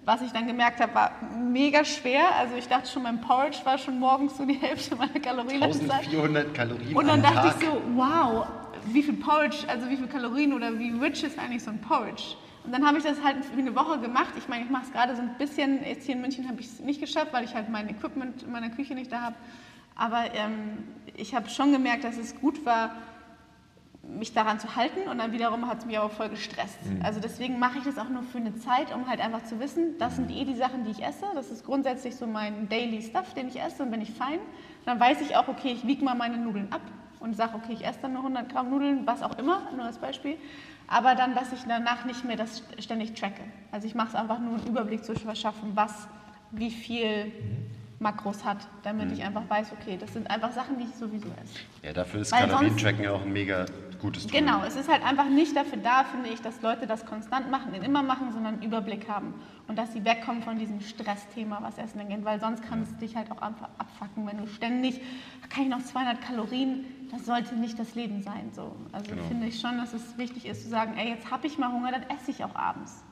Was ich dann gemerkt habe, war mega schwer. Also ich dachte schon, mein Porridge war schon morgens so die Hälfte meiner Kalorien. 1400 Kalorien Und dann dachte Tag. ich so, wow, wie viel Porridge, also wie viel Kalorien oder wie rich ist eigentlich so ein Porridge? Und dann habe ich das halt für eine Woche gemacht. Ich meine, ich mache es gerade so ein bisschen, jetzt hier in München habe ich es nicht geschafft, weil ich halt mein Equipment in meiner Küche nicht da habe. Aber ähm, ich habe schon gemerkt, dass es gut war, mich daran zu halten und dann wiederum hat es mich aber voll gestresst. Also deswegen mache ich das auch nur für eine Zeit, um halt einfach zu wissen, das sind eh die Sachen, die ich esse. Das ist grundsätzlich so mein Daily Stuff, den ich esse und bin ich fein. Dann weiß ich auch, okay, ich wiege mal meine Nudeln ab und sage, okay, ich esse dann nur 100 Gramm Nudeln, was auch immer, nur als Beispiel. Aber dann, dass ich danach nicht mehr das ständig tracke. Also ich mache es einfach nur, einen Überblick zu verschaffen, was, wie viel Makros hat, damit ich einfach weiß, okay, das sind einfach Sachen, die ich sowieso esse. Ja, dafür ist Kalorientracken ja auch ein mega gutes Tool. Genau, es ist halt einfach nicht dafür da, finde ich, dass Leute das konstant machen, den immer machen, sondern einen Überblick haben. Und dass sie wegkommen von diesem Stressthema, was Essen angeht. Weil sonst kann es dich halt auch einfach abfacken, wenn du ständig, kann ich noch 200 Kalorien, das sollte nicht das Leben sein. So. Also Genau. finde ich schon, dass es wichtig ist zu sagen, ey, jetzt habe ich mal Hunger, dann esse ich auch abends.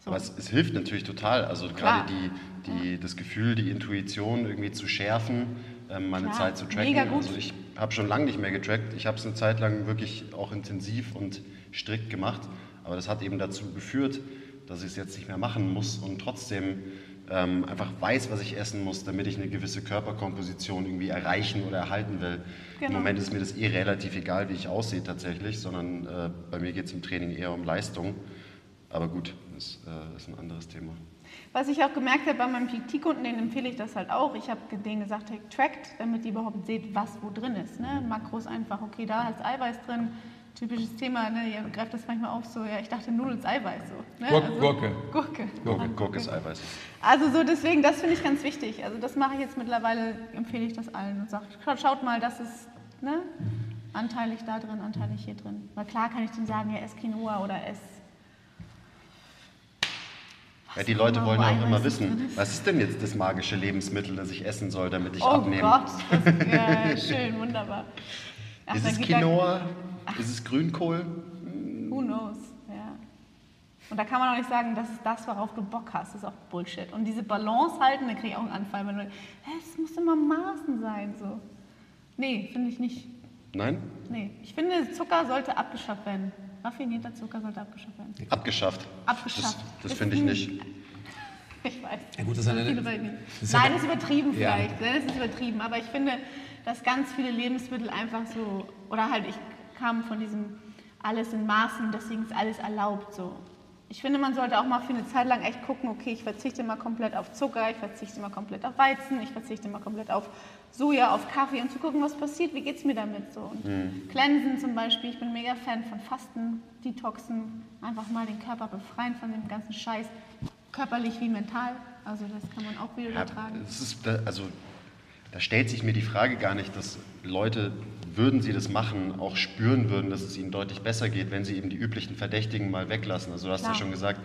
So. Aber es, es hilft natürlich total. Also Klar. gerade die, die, das Gefühl, die Intuition irgendwie zu schärfen, ähm, meine Klar, Zeit zu tracken. mega gut. Also ich habe schon lange nicht mehr getrackt. Ich habe es eine Zeit lang wirklich auch intensiv und strikt gemacht. Aber das hat eben dazu geführt, dass ich es jetzt nicht mehr machen muss und trotzdem ähm, einfach weiß, was ich essen muss, damit ich eine gewisse Körperkomposition irgendwie erreichen oder erhalten will. Im Genau. Moment ist mir das eh relativ egal, wie ich aussehe tatsächlich, sondern äh, bei mir geht es im Training eher um Leistung. Aber gut, das äh, ist ein anderes Thema. Was ich auch gemerkt habe bei meinen PT-Kunden, denen empfehle ich das halt auch. Ich habe denen gesagt, hey, trackt, damit ihr überhaupt seht, was wo drin ist. Ne? Makros einfach, okay, da ist Eiweiß drin. Typisches Thema, ne? ihr greift das manchmal auf, so, ja, ich dachte, Nudeln ist Eiweiß. So, ne? Gurke, Gurke. Gurke. Gurke, Ah, Gurke ist Eiweiß. Also so deswegen, das finde ich ganz wichtig. Also das mache ich jetzt mittlerweile, empfehle ich das allen und sage, schaut, schaut mal, das ist ne, anteilig da drin, anteilig hier drin. Weil klar kann ich dann sagen, ja, ess Quinoa oder ess Ja, die Leute wollen ja auch immer wissen, was ist denn jetzt das magische Lebensmittel, das ich essen soll, damit ich Oh abnehme? Gott, das, ja, schön, wunderbar. Ach, Ist es Quinoa? Ist es Grünkohl? Who knows, ja. Und da kann man auch nicht sagen, das ist das, worauf du Bock hast. Das ist auch Bullshit. Und diese Balance halten, da kriege ich auch einen Anfall, wenn du, es muss immer Maßen sein, so. Nee, finde ich nicht. Nein? Nee, ich finde, Zucker sollte abgeschafft werden. Raffinierter Zucker sollte abgeschafft werden. Abgeschafft. Abgeschafft. Das, das finde ich nicht. Ich weiß. Ja, gut, das ist eine- das Nein, eine- ist übertrieben Ja. vielleicht. Nein, das ist übertrieben. Aber ich finde, dass ganz viele Lebensmittel einfach so, oder halt, ich kam von diesem alles in Maßen, deswegen ist alles erlaubt so. Ich finde, man sollte auch mal für eine Zeit lang echt gucken, okay, ich verzichte mal komplett auf Zucker, ich verzichte mal komplett auf Weizen, ich verzichte mal komplett auf Soja, auf Kaffee und zu gucken, was passiert, wie geht es mir damit so. Und Mhm. Cleansen zum Beispiel, ich bin mega Fan von Fasten, Detoxen, einfach mal den Körper befreien von dem ganzen Scheiß, körperlich wie mental. Also das kann man auch wieder Ja, übertragen. es ist, also, da stellt sich mir die Frage gar nicht, dass Leute, würden sie das machen, auch spüren würden, dass es ihnen deutlich besser geht, wenn sie eben die üblichen Verdächtigen mal weglassen. Also du hast ja Klar. schon gesagt,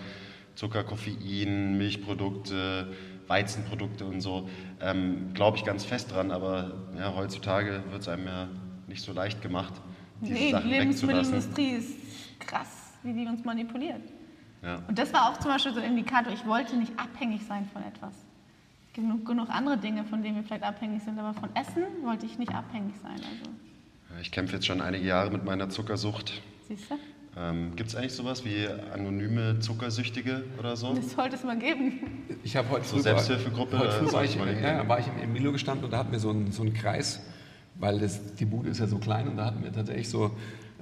Zucker, Koffein, Milchprodukte, Weizenprodukte und so. Ähm, Glaube ich ganz fest dran, aber ja, heutzutage wird es einem ja nicht so leicht gemacht, diese Nee, die Sachen wegzulassen. Lebensmittelindustrie ist krass, wie die uns manipuliert. Ja. Und das war auch zum Beispiel so ein Indikator, ich wollte nicht abhängig sein von etwas. Genug, genug andere Dinge, von denen wir vielleicht abhängig sind, aber von Essen wollte ich nicht abhängig sein. Also, Ich kämpfe jetzt schon einige Jahre mit meiner Zuckersucht. siehst du? Ähm, Gibt es eigentlich sowas wie anonyme Zuckersüchtige oder so? Das sollte es mal geben. Ich habe heute So früh, Selbsthilfegruppe, heute früh war ich, man ja, war ich im Emilio gestanden und da hatten wir so einen, so einen Kreis, weil das, die Bude ist ja so klein und da hatten wir tatsächlich so,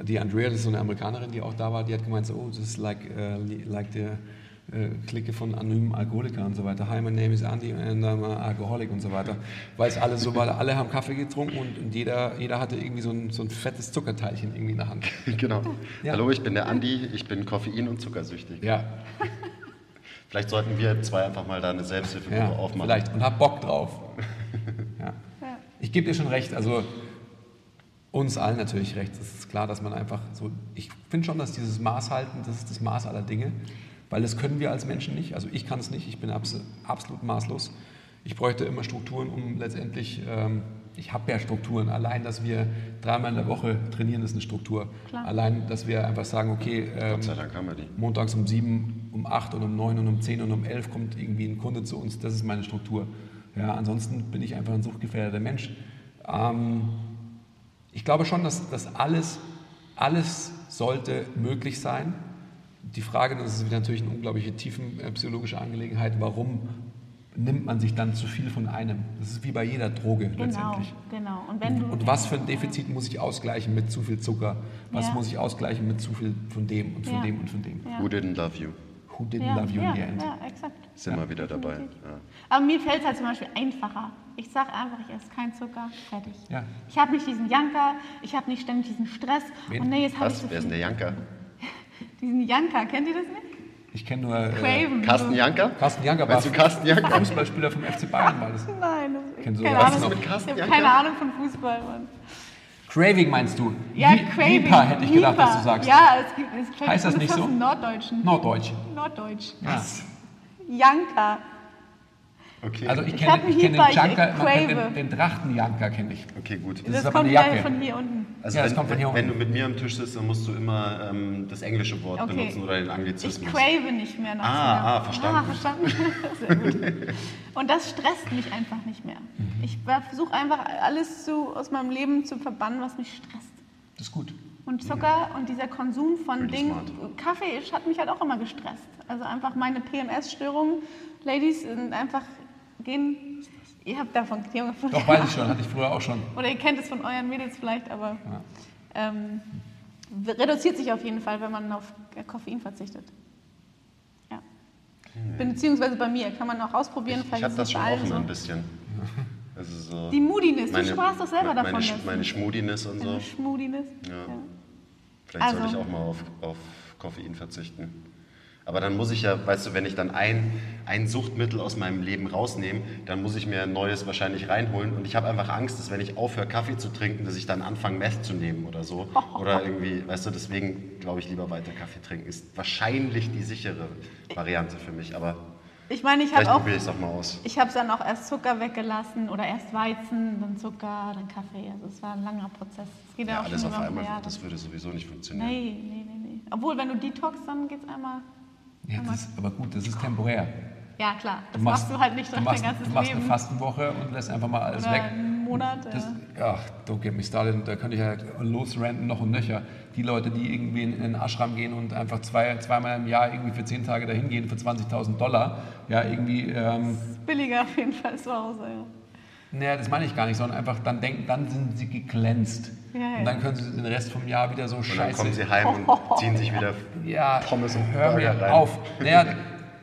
die Andrea, das ist so eine Amerikanerin, die auch da war, die hat gemeint so, oh, das ist like, äh, like der äh, Clique von anonymen Alkoholikern und so weiter. Hi, my name is Andy and I'm a alcoholic und so weiter. Weil es alle so war, alle haben Kaffee getrunken und, und jeder, jeder hatte irgendwie so ein, so ein fettes Zuckerteilchen irgendwie in der Hand. genau. Ja. Hallo, ich bin der Andi, ich bin koffein- und zuckersüchtig. Ja, Vielleicht sollten wir zwei einfach mal da eine Selbsthilfegruppe ja aufmachen. vielleicht. Und hab Bock drauf. Ja. Ich gebe dir schon recht, also uns allen natürlich recht. Es ist klar, dass man einfach so, ich finde schon, dass dieses Maß halten, das ist das Maß aller Dinge, weil das können wir als Menschen nicht. Also ich kann es nicht, ich bin abs absolut maßlos. Ich bräuchte immer Strukturen, um letztendlich, ähm, ich habe ja Strukturen. Allein, dass wir dreimal in der Woche trainieren, ist eine Struktur. Klar. Allein, dass wir einfach sagen, okay, ähm, Gott sei Dank haben wir die. montags um sieben, um acht und um neun und um zehn und um elf kommt irgendwie ein Kunde zu uns. Das ist meine Struktur. Ja, ansonsten bin ich einfach ein suchtgefährdeter Mensch. Ähm, ich glaube schon, dass das alles, alles sollte möglich sein. Die Frage, das ist natürlich eine unglaubliche tiefenpsychologische Angelegenheit, warum nimmt man sich dann zu viel von einem? Das ist wie bei jeder Droge Genau, letztendlich. genau. Und, wenn du, Und was für ein Defizit muss ich ausgleichen mit zu viel Zucker? Was Ja. muss ich ausgleichen mit zu viel von dem und von Ja. dem und von dem? Ja. Who didn't love you? Who didn't ja, love you ja, in the end? Ja, exakt. Sind wir wieder dabei. Aber mir fällt es halt zum Beispiel einfacher. Ich sage einfach, ich esse keinen Zucker, fertig. Ja. Ich habe nicht diesen Janker, ich habe nicht ständig diesen Stress. Wen? Und nee, jetzt habe ich Was? so Wer ist denn der Janker? Diesen Janker, kennt ihr das nicht? Ich kenne nur äh, Craven. Carsten so. Janker? Carsten Janker war Meinst du Carsten Janker? Fußballspieler vom FC Bayern war das. Nein, das Kennst du keine was Ahnung. mit Carsten ich habe Janker? keine Ahnung von Fußball, Mann. Craving meinst du? Ja, Lie- Craving. Lipa hätte ich gedacht, dass du sagst. Ja, es gibt es Heißt das nicht so? Norddeutschen. Norddeutsch. Norddeutsch. Ja. Janker. Okay. Also ich Ich kenne ich einen kenn den ich Janker, man kennt den, den Drachtenjanker kenne ich. okay, gut. Das Das, ist aber kommt eine ja Jacke. von hier unten. Also Ja, das wenn, kommt von hier wenn, wenn unten. du mit mir am Tisch sitzt, dann musst du immer ähm, das englische Wort Okay. benutzen oder den Ich Anglizismus. crave nicht mehr nach Ah, ah, verstanden. Ah, verstanden. Sehr gut. Und das stresst mich einfach nicht mehr. Mhm. Ich versuche einfach alles zu, aus meinem Leben zu verbannen, was mich stresst. Das ist gut. Und Zucker und dieser Konsum von Pretty Dingen, smart. Kaffee hat mich halt auch immer gestresst. Also einfach meine PMS-Störungen, Ladies, sind einfach gehen. Ihr habt davon, Junge, von Doch, weiß ich schon, hatte ich früher auch schon. Oder ihr kennt es von euren Mädels vielleicht, aber ähm, reduziert sich auf jeden Fall, wenn man auf Koffein verzichtet. Ja. Beziehungsweise bei mir kann man auch ausprobieren. Ich, ich vielleicht habe ist das schon offen so. ein bisschen. Also so Die Moodiness, du sprachst doch selber meine, davon Meine, Sch- letztens. meine Schmoodiness und so. Deine Schmoodiness. Ja. Ja. Vielleicht sollte Also- ich auch mal auf, auf Koffein verzichten. Aber dann muss ich ja, weißt du, wenn ich dann ein, ein Suchtmittel aus meinem Leben rausnehme, dann muss ich mir ein neues wahrscheinlich reinholen. Und ich habe einfach Angst, dass wenn ich aufhöre, Kaffee zu trinken, dass ich dann anfange, Meth zu nehmen oder so. Oder irgendwie, weißt du, deswegen glaube ich lieber weiter Kaffee trinken. Ist wahrscheinlich die sichere Variante für mich. Aber Ich meine, ich habe auch ich es auch mal aus. Ich habe dann auch erst Zucker weggelassen oder erst Weizen, dann Zucker, dann Kaffee. Also es war ein langer Prozess. Es geht ja, Ja, auch alles auf einmal, das würde sowieso nicht funktionieren. Nee, nee, nee, nee. Obwohl, wenn du detox, dann geht's einmal. Ja, das ist, aber gut, das ist temporär. Ja, klar, das machst, du halt nicht du dein machst, ganzes du machst Leben. eine Fastenwoche und lässt einfach mal alles oder weg. einen Monat. Das, ja. ach, don't get me started. Da könnte ich ja losrenten noch und nöcher. Die Leute, die irgendwie in, den Ashram gehen und einfach zwei, zweimal im Jahr irgendwie für zehn Tage dahin gehen für 20.000 Dollar, ja, irgendwie, ähm, Ist billiger auf jeden Fall zu Hause. Ja. Naja, das meine ich gar nicht, sondern einfach dann denken, dann sind sie geglänzt. Ja, ja. Und dann können sie den Rest vom Jahr wieder so Und dann scheiße. kommen sie heim und ziehen sich wieder ja, Pommes und hör mir rein. auf. Naja,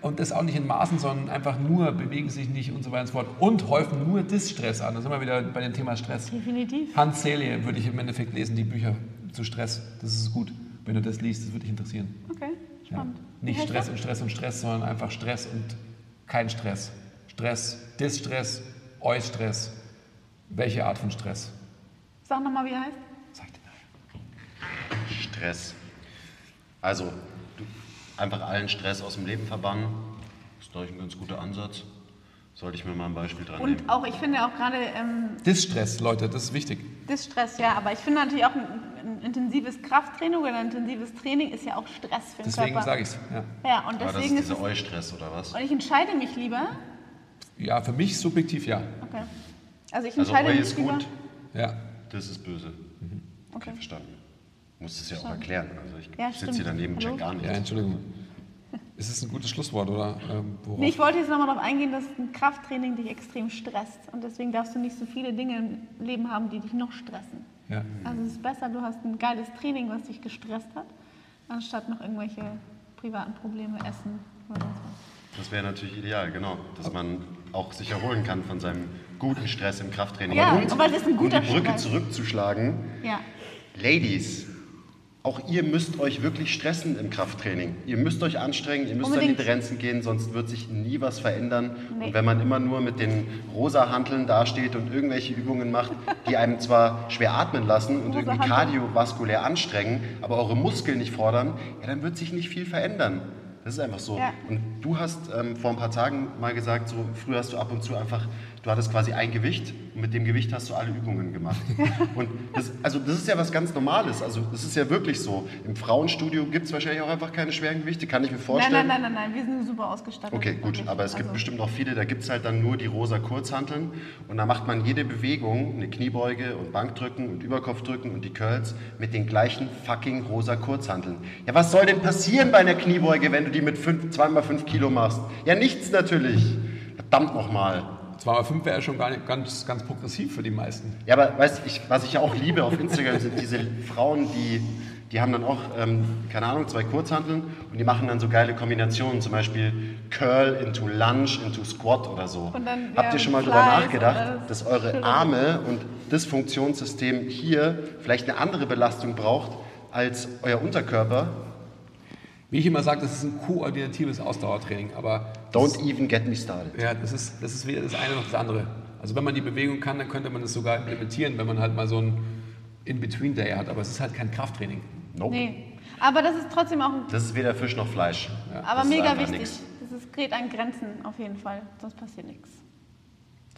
und das auch nicht in Maßen, sondern einfach nur bewegen sich nicht und so weiter und so fort. Und häufen nur Distress an. Da sind wir wieder bei dem Thema Stress. Definitiv. Hans Selye würde ich im Endeffekt lesen, die Bücher zu Stress. Das ist gut, wenn du das liest, das würde dich interessieren. Okay, Ja. spannend. Wie Nicht Stress und Stress und Stress, sondern einfach Stress und kein Stress. Stress, Distress, Eustress. Welche Art von Stress? Sag nochmal, wie er heißt. Sag dir Stress. Also, einfach allen Stress aus dem Leben verbannen. Das ist, glaube ich, ein ganz guter Ansatz. Sollte ich mir mal ein Beispiel dran nehmen. Und auch, ich finde auch gerade ähm, Distress, Leute, das ist wichtig. Distress, ja, aber ich finde natürlich auch ein, ein intensives Krafttraining oder ein intensives Training ist ja auch Stress für den Deswegen Körper. sage ich es. Ja. Ja, und Aber das ist deswegen ist, dieser es. Eustress oder was? Und ich entscheide mich lieber. Ja, für mich subjektiv ja. Okay. Also ich Also entscheide Whey mich ist lieber. gut, ja. das ist böse. Okay, Okay. verstanden. Muss es ja auch erklären. Also ich Ja, sitze hier daneben, check gar Ja, nichts. Entschuldigung. Ist es ein gutes Schlusswort, oder? Ähm? Nee, ich wollte jetzt nochmal darauf eingehen, dass ein Krafttraining dich extrem stresst. Und deswegen darfst du nicht so viele Dinge im Leben haben, die dich noch stressen. ja. Also es ist besser, du hast ein geiles Training, was dich gestresst hat, anstatt noch irgendwelche privaten Probleme, Essen oder sonst was. Das wäre natürlich ideal, genau. Dass man auch sich erholen kann von seinem guten Stress im Krafttraining. Ja, und, aber das ein guter um die Brücke Stress. zurückzuschlagen, Ja, Ladies, auch ihr müsst euch wirklich stressen im Krafttraining. Ihr müsst euch anstrengen, ihr müsst Unbedingt. an die Grenzen gehen, sonst wird sich nie was verändern. Nee. Und wenn man immer nur mit den rosa Hanteln dasteht und irgendwelche Übungen macht, die einem zwar schwer atmen lassen und Rosa irgendwie kardiovaskulär anstrengen, aber eure Muskeln nicht fordern, ja, dann wird sich nicht viel verändern. Das ist einfach so. Ja. Und du hast ähm, vor ein paar Tagen mal gesagt, so früher hast du ab und zu einfach, du hattest quasi ein Gewicht und mit dem Gewicht hast du alle Übungen gemacht. und das, also das ist ja was ganz Normales. Also das ist ja wirklich so. Im Frauenstudio gibt es wahrscheinlich auch einfach keine schweren Gewichte, kann ich mir Nein, vorstellen. nein, nein, nein, nein, wir sind super ausgestattet. Okay, gut, aber es gibt Also, bestimmt auch viele, da gibt es halt dann nur die rosa Kurzhanteln und da macht man jede Bewegung, eine Kniebeuge und Bankdrücken und Überkopfdrücken und die Curls mit den gleichen fucking rosa Kurzhanteln. Ja, was soll denn passieren bei einer Kniebeuge, wenn du die mit 2x5 Kilo machst? Ja, nichts natürlich. Verdammt nochmal. 2x5 wäre schon gar nicht ganz, ganz progressiv für die meisten. Ja, aber weißt ich, was ich ja auch liebe auf Instagram sind diese Frauen, die, die haben dann auch, ähm, keine Ahnung, zwei Kurzhanteln und die machen dann so geile Kombinationen, zum Beispiel Curl into Lunge into Squat oder so. Und dann, Habt ja, ihr schon mal oder nachgedacht, das dass eure. Arme und das Funktionssystem hier vielleicht eine andere Belastung braucht als euer Unterkörper? Wie ich immer sage, das ist ein koordinatives Ausdauertraining, aber das Don't even get me started. Ja, das ist, das ist weder das eine noch das andere. Also wenn man die Bewegung kann, dann könnte man es sogar implementieren, wenn man halt mal so ein In-Between-Day hat. Aber es ist halt kein Krafttraining. Nope. Nee. Aber das ist trotzdem auch ein, Das ist weder Fisch noch Fleisch. aber Das mega wichtig. nix. Das ist, gerät an Grenzen auf jeden Fall, sonst passiert nichts.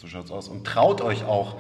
So schaut's aus. Und traut euch auch,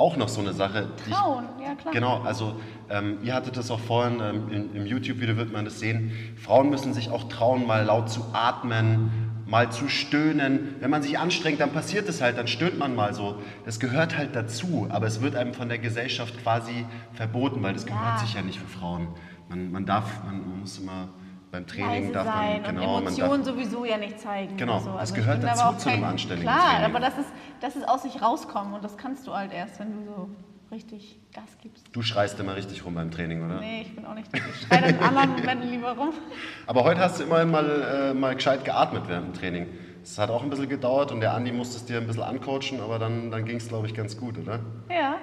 auch noch so eine Sache. die ich- Trauen, ja klar. Genau, also ähm, ihr hattet das auch vorhin, ähm, im, im YouTube-Video wird man das sehen. Frauen müssen sich auch trauen, mal laut zu atmen, mal zu stöhnen. Wenn man sich anstrengt, dann passiert es halt, dann stöhnt man mal so. Das gehört halt dazu, aber es wird einem von der Gesellschaft quasi verboten, weil das gehört Ja. sich ja nicht für Frauen. Man, man darf, man, man muss immer beim Training darf man, genau, Emotionen sowieso ja nicht zeigen. Genau, so. das ich gehört dazu zu einem anständigen Klar, Training. aber das ist, das ist aus sich rauskommen und das kannst du halt erst, wenn du so richtig Gas gibst. du schreist immer richtig rum beim Training, oder? Nee, ich bin auch nicht. Ich schreie in anderen Momenten lieber rum. Aber heute hast du immerhin mal, äh, mal gescheit geatmet während dem Training. Es hat auch ein bisschen gedauert und der Andi musste es dir ein bisschen ancoachen, aber dann, dann ging es, glaube ich, ganz gut, oder? Ja,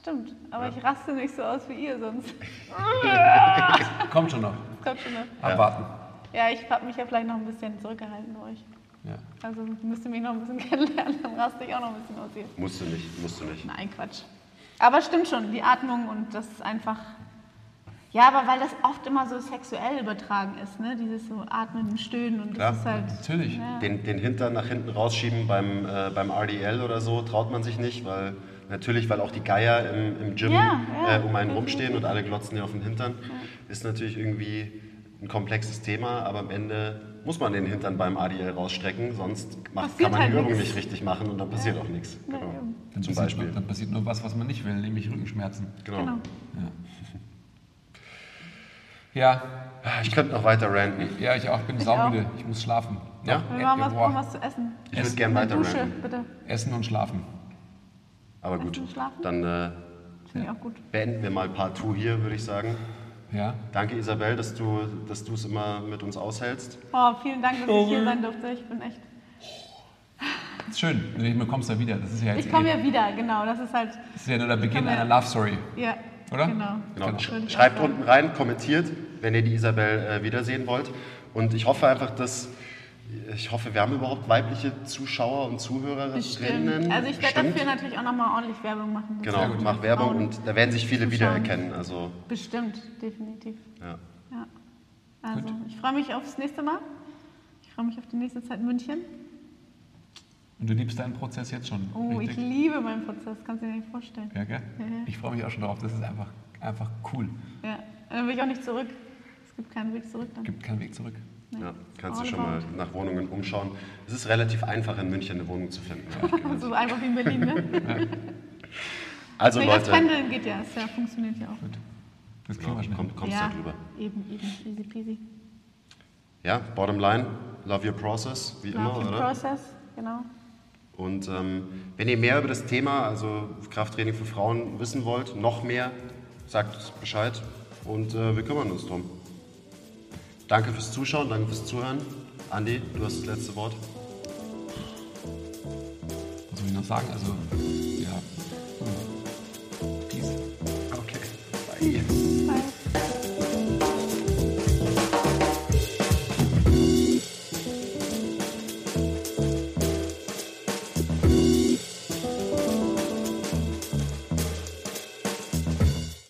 stimmt. Aber ich raste nicht so aus wie ihr sonst. Kommt schon noch. Kommt schon noch. Abwarten. Ja, ich habe mich ja vielleicht noch ein bisschen zurückgehalten bei euch. Ja. Also müsst ihr mich noch ein bisschen kennenlernen, dann raste ich auch noch ein bisschen aus hier. Musst du nicht, musst du nicht. Nein, Quatsch. Aber stimmt schon, die Atmung und das ist einfach. Ja, aber weil das oft immer so sexuell übertragen ist, ne? Dieses so Atmen und Stöhnen und Klar, das ist halt. Natürlich. Ja. Den, den Hintern nach hinten rausschieben beim, äh, beim RDL oder so traut man sich nicht, weil natürlich, weil auch die Geier im, im Gym Ja, ja, äh, um einen definitiv. rumstehen und alle glotzen dir auf den Hintern. Ist natürlich irgendwie ein komplexes Thema, aber am Ende muss man den Hintern beim ADL rausstrecken, sonst macht, kann man halt die Übung nix. nicht richtig machen und dann passiert auch nichts. Ja, Genau. eben. Dann Zum passiert Beispiel. Nur, dann passiert nur was, was man nicht will, nämlich Rückenschmerzen. Genau. Genau. Ja, Ich könnte noch weiter ranten. ja, ich auch. Ich bin Ich saumüde. Ich muss schlafen. Ja? Wir machen was, was zu essen. Ich würde gerne weiter Dusche, ranten. bitte. Essen und schlafen. Aber gut, dann äh, gut. beenden wir mal Part 2 hier, würde ich sagen. Ja. Danke Isabel, dass du dass du es immer mit uns aushältst. Oh, vielen Dank, dass ich hier sein durfte. Ich bin echt. Ist schön. Du kommst da wieder. Das ist ja jetzt Ich komme eh, ja wieder, genau. Das ist halt. das ist ja nur der Beginn ja- einer Love Story. Ja. Oder? Genau. Genau. Genau. Sch- Schreibt unten rein, kommentiert, wenn ihr die Isabel äh, wiedersehen wollt. Und ich hoffe einfach, dass ich hoffe, wir haben überhaupt weibliche Zuschauer und Zuhörerinnen. Bestimmt. Also ich werde dafür natürlich auch nochmal ordentlich Werbung machen. Das Genau, mach Werbung Frauen und da werden sich viele zuschauen. wiedererkennen. Also Bestimmt, definitiv. ja. Ja. Also ich freue mich aufs nächste Mal. Ich freue mich auf die nächste Zeit in München. Und du liebst deinen Prozess jetzt schon. Oh, ich richtig? liebe meinen Prozess, kannst du dir nicht vorstellen. Ja, gell? Ja, ja. Ich freue mich auch schon drauf. Das ist einfach, einfach cool. Ja. Und dann will ich auch nicht zurück. Es gibt keinen Weg zurück dann. Gibt keinen Weg zurück. Ja, kannst du schon mal nach Wohnungen umschauen. Es ist relativ einfach in München eine Wohnung zu finden. So einfach wie in Berlin, ne? Also nee, das Leute, Pendeln geht ja, es ja, funktioniert ja auch. Gut. Das genau, schnell. komm, kommst ja, da drüber. eben, eben, easy peasy. Ja, bottom line, love your process, wie immer, Love your oder? process, genau. Und ähm, wenn ihr mehr über das Thema, also Krafttraining für Frauen, wissen wollt, noch mehr, sagt Bescheid und äh, wir kümmern uns drum. Danke fürs Zuschauen, danke fürs Zuhören. Andi, du hast das letzte Wort. Was soll ich noch sagen? Also, ja. Hm. Peace. Okay. Bye.